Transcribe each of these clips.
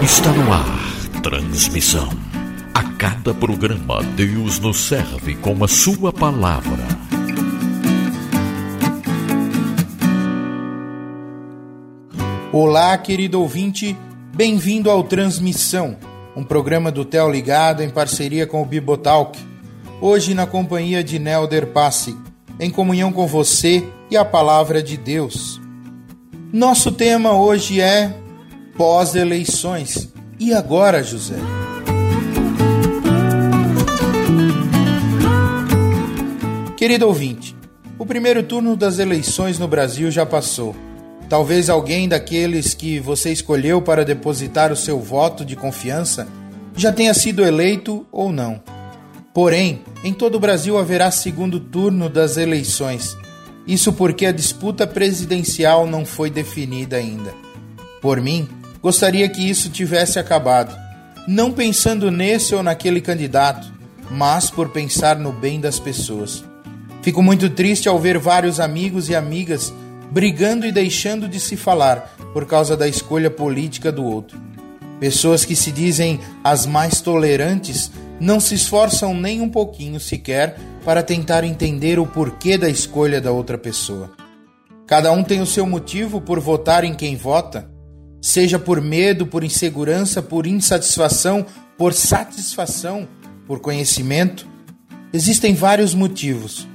Está no ar. Transmissão. A cada programa, Deus nos serve com a Sua palavra. Olá, querido ouvinte, bem-vindo ao Transmissão, um programa do Tel Ligado em parceria com o Bibotalk. Hoje na companhia de Nelder Passi, em comunhão com você e a palavra de Deus. Nosso tema hoje é pós-eleições. E agora, José? Querido ouvinte, o primeiro turno das eleições no Brasil já passou. Talvez alguém daqueles que você escolheu para depositar o seu voto de confiança já tenha sido eleito ou não. Porém, em todo o Brasil haverá segundo turno das eleições. Isso porque a disputa presidencial não foi definida ainda. Por mim, gostaria que isso tivesse acabado, não pensando nesse ou naquele candidato, mas por pensar no bem das pessoas. Fico muito triste ao ver vários amigos e amigas brigando e deixando de se falar por causa da escolha política do outro. Pessoas que se dizem as mais tolerantes não se esforçam nem um pouquinho sequer para tentar entender o porquê da escolha da outra pessoa. Cada um tem o seu motivo por votar em quem vota, seja por medo, por insegurança, por insatisfação, por satisfação, por conhecimento. Existem vários motivos.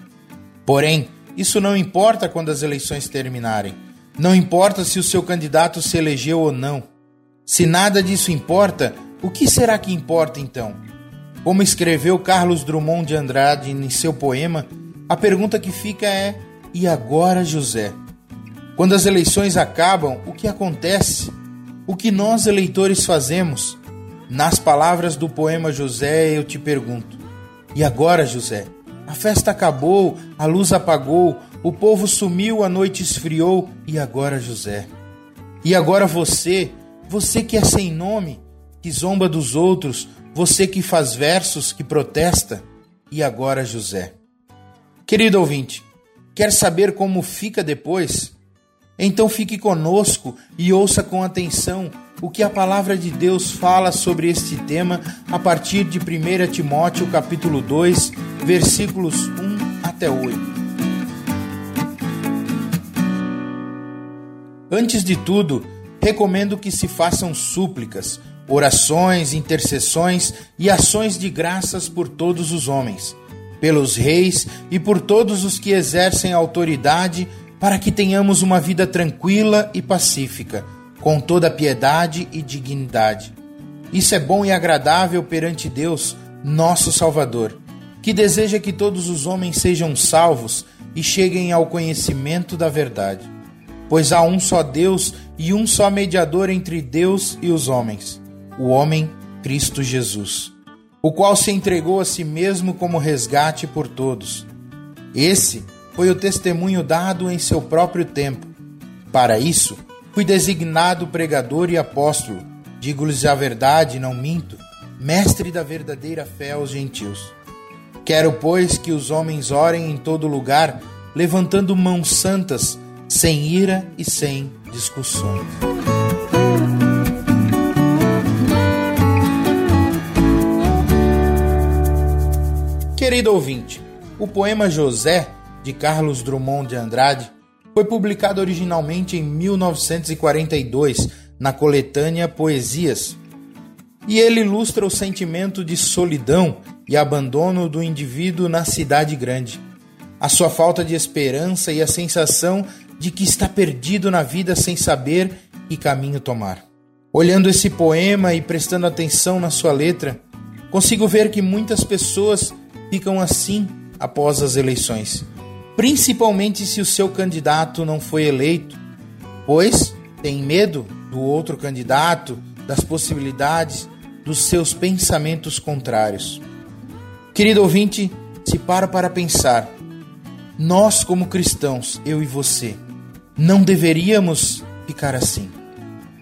Porém, isso não importa quando as eleições terminarem. Não importa se o seu candidato se elegeu ou não. Se nada disso importa, o que será que importa então? Como escreveu Carlos Drummond de Andrade em seu poema, a pergunta que fica é: e agora, José? Quando as eleições acabam, o que acontece? O que nós eleitores fazemos? Nas palavras do poema José, eu te pergunto: e agora, José? A festa acabou, a luz apagou, o povo sumiu, a noite esfriou, e agora, José? E agora você, você que é sem nome, que zomba dos outros, você que faz versos, que protesta, e agora José. Querido ouvinte, quer saber como fica depois? Então fique conosco e ouça com atenção o que a palavra de Deus fala sobre este tema a partir de 1 Timóteo capítulo 2, versículos 1 até 8. Antes de tudo, recomendo que se façam súplicas, orações, intercessões e ações de graças por todos os homens, pelos reis e por todos os que exercem autoridade, para que tenhamos uma vida tranquila e pacífica, com toda piedade e dignidade. Isso é bom e agradável perante Deus, nosso Salvador, que deseja que todos os homens sejam salvos e cheguem ao conhecimento da verdade. Pois há um só Deus e um só mediador entre Deus e os homens o homem Cristo Jesus, o qual se entregou a si mesmo como resgate por todos. Esse foi o testemunho dado em seu próprio tempo. Para isso, fui designado pregador e apóstolo, digo-lhes a verdade, não minto, mestre da verdadeira fé aos gentios. Quero, pois, que os homens orem em todo lugar, levantando mãos santas, sem ira e sem discussões. Querido ouvinte, o poema José, de Carlos Drummond de Andrade, foi publicado originalmente em 1942 na coletânea Poesias. E ele ilustra o sentimento de solidão e abandono do indivíduo na cidade grande, a sua falta de esperança e a sensação de que está perdido na vida sem saber que caminho tomar. Olhando esse poema e prestando atenção na sua letra, consigo ver que muitas pessoas ficam assim após as eleições, principalmente se o seu candidato não foi eleito, pois tem medo do outro candidato, das possibilidades, dos seus pensamentos contrários. Querido ouvinte, se para para pensar, nós como cristãos, eu e você, não deveríamos ficar assim.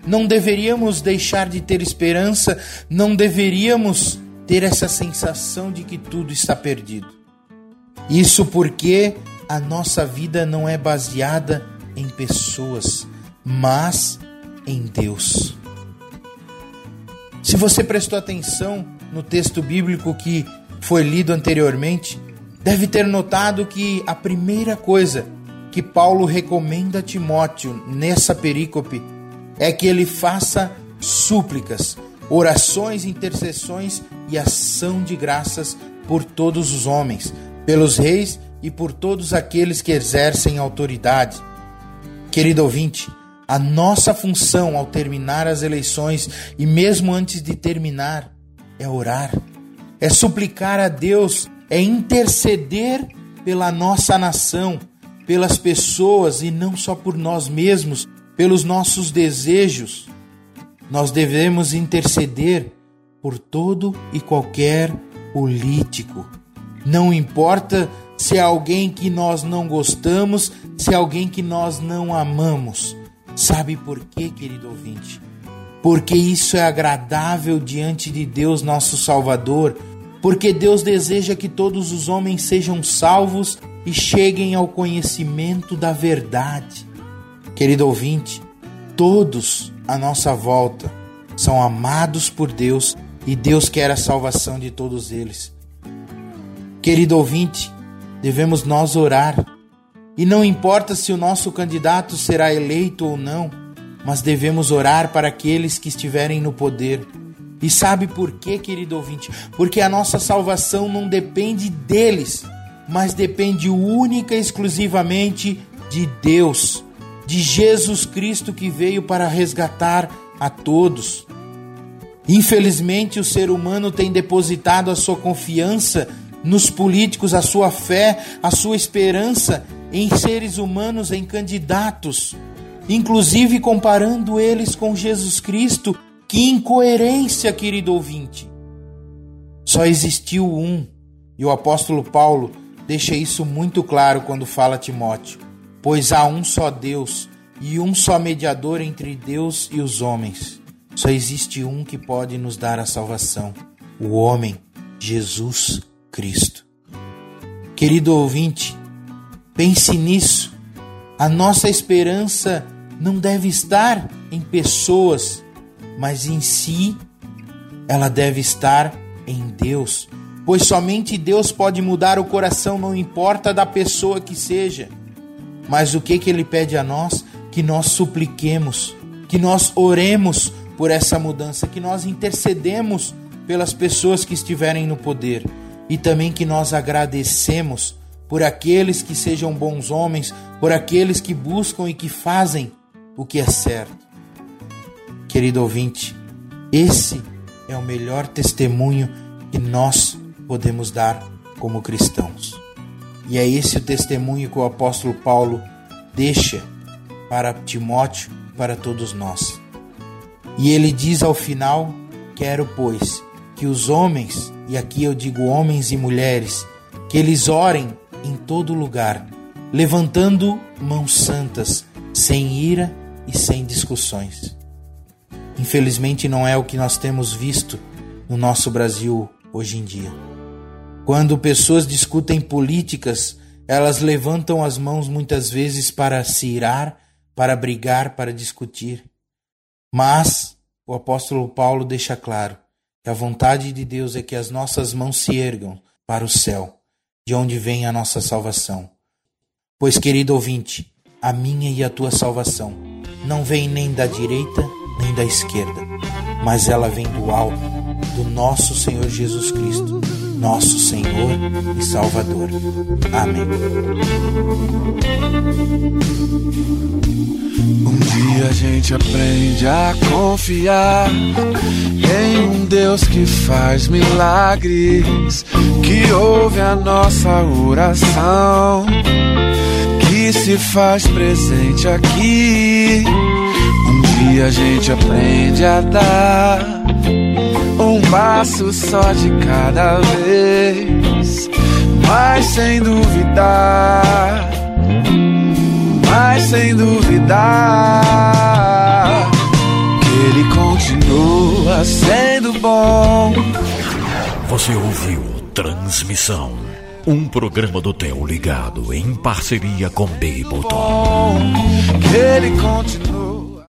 Não deveríamos deixar de ter esperança, não deveríamos ter essa sensação de que tudo está perdido. Isso porque a nossa vida não é baseada em pessoas, mas em Deus. Se você prestou atenção no texto bíblico que foi lido anteriormente, deve ter notado que a primeira coisa que Paulo recomenda a Timóteo nessa perícope é que ele faça súplicas, orações, intercessões e ação de graças por todos os homens, pelos reis e por todos aqueles que exercem autoridade. Querido ouvinte, a nossa função ao terminar as eleições e mesmo antes de terminar é orar, é suplicar a Deus, é interceder pela nossa nação, pelas pessoas e não só por nós mesmos, pelos nossos desejos. Nós devemos interceder por todo e qualquer político. Não importa se é alguém que nós não gostamos, se é alguém que nós não amamos. Sabe por quê, querido ouvinte? Porque isso é agradável diante de Deus, nosso Salvador. Porque Deus deseja que todos os homens sejam salvos e cheguem ao conhecimento da verdade. Querido ouvinte, todos à nossa volta são amados por Deus e Deus quer a salvação de todos eles. Querido ouvinte, devemos nós orar. E não importa se o nosso candidato será eleito ou não, mas devemos orar para aqueles que estiverem no poder. E sabe por quê, querido ouvinte? Porque a nossa salvação não depende deles, mas depende única e exclusivamente de Deus, de Jesus Cristo que veio para resgatar a todos. Infelizmente, o ser humano tem depositado a sua confiança nos políticos, a sua fé, a sua esperança em seres humanos, em candidatos, inclusive comparando eles com Jesus Cristo. Que incoerência, querido ouvinte! Só existiu um, e o apóstolo Paulo deixa isso muito claro quando fala a Timóteo: Pois há um só Deus e um só mediador entre Deus e os homens. Só existe um que pode nos dar a salvação: o homem, Jesus Cristo. Querido ouvinte, pense nisso. A nossa esperança não deve estar em pessoas, mas em si, ela deve estar em Deus, pois somente Deus pode mudar o coração, não importa da pessoa que seja. Mas o que que ele pede a nós? Que nós supliquemos, que nós oremos por essa mudança, que nós intercedemos pelas pessoas que estiverem no poder e também que nós agradecemos por aqueles que sejam bons homens, por aqueles que buscam e que fazem o que é certo. Querido ouvinte, esse é o melhor testemunho que nós podemos dar como cristãos. E é esse o testemunho que o apóstolo Paulo deixa para Timóteo, para todos nós. E ele diz ao final: Quero, pois, que os homens, e aqui eu digo homens e mulheres, que eles orem em todo lugar, levantando mãos santas, sem ira e sem discussões. Infelizmente, não é o que nós temos visto no nosso Brasil hoje em dia. Quando pessoas discutem políticas, elas levantam as mãos muitas vezes para se irar, para brigar, para discutir. Mas o apóstolo Paulo deixa claro que a vontade de Deus é que as nossas mãos se ergam para o céu, de onde vem a nossa salvação. Pois, querido ouvinte, a minha e a tua salvação não vem nem da direita nem da esquerda, mas ela vem do alto, do nosso Senhor Jesus Cristo, nosso Senhor e Salvador. Amém. Um dia a gente aprende a confiar em um Deus que faz milagres, que ouve a nossa oração, que se faz presente aqui. Um dia a gente aprende a dar um passo só de cada vez, mas sem duvidar mas sem duvidar que ele continua sendo bom. Você ouviu Transmissão, um programa do Theo Ligado em parceria com Bableton. Que ele continua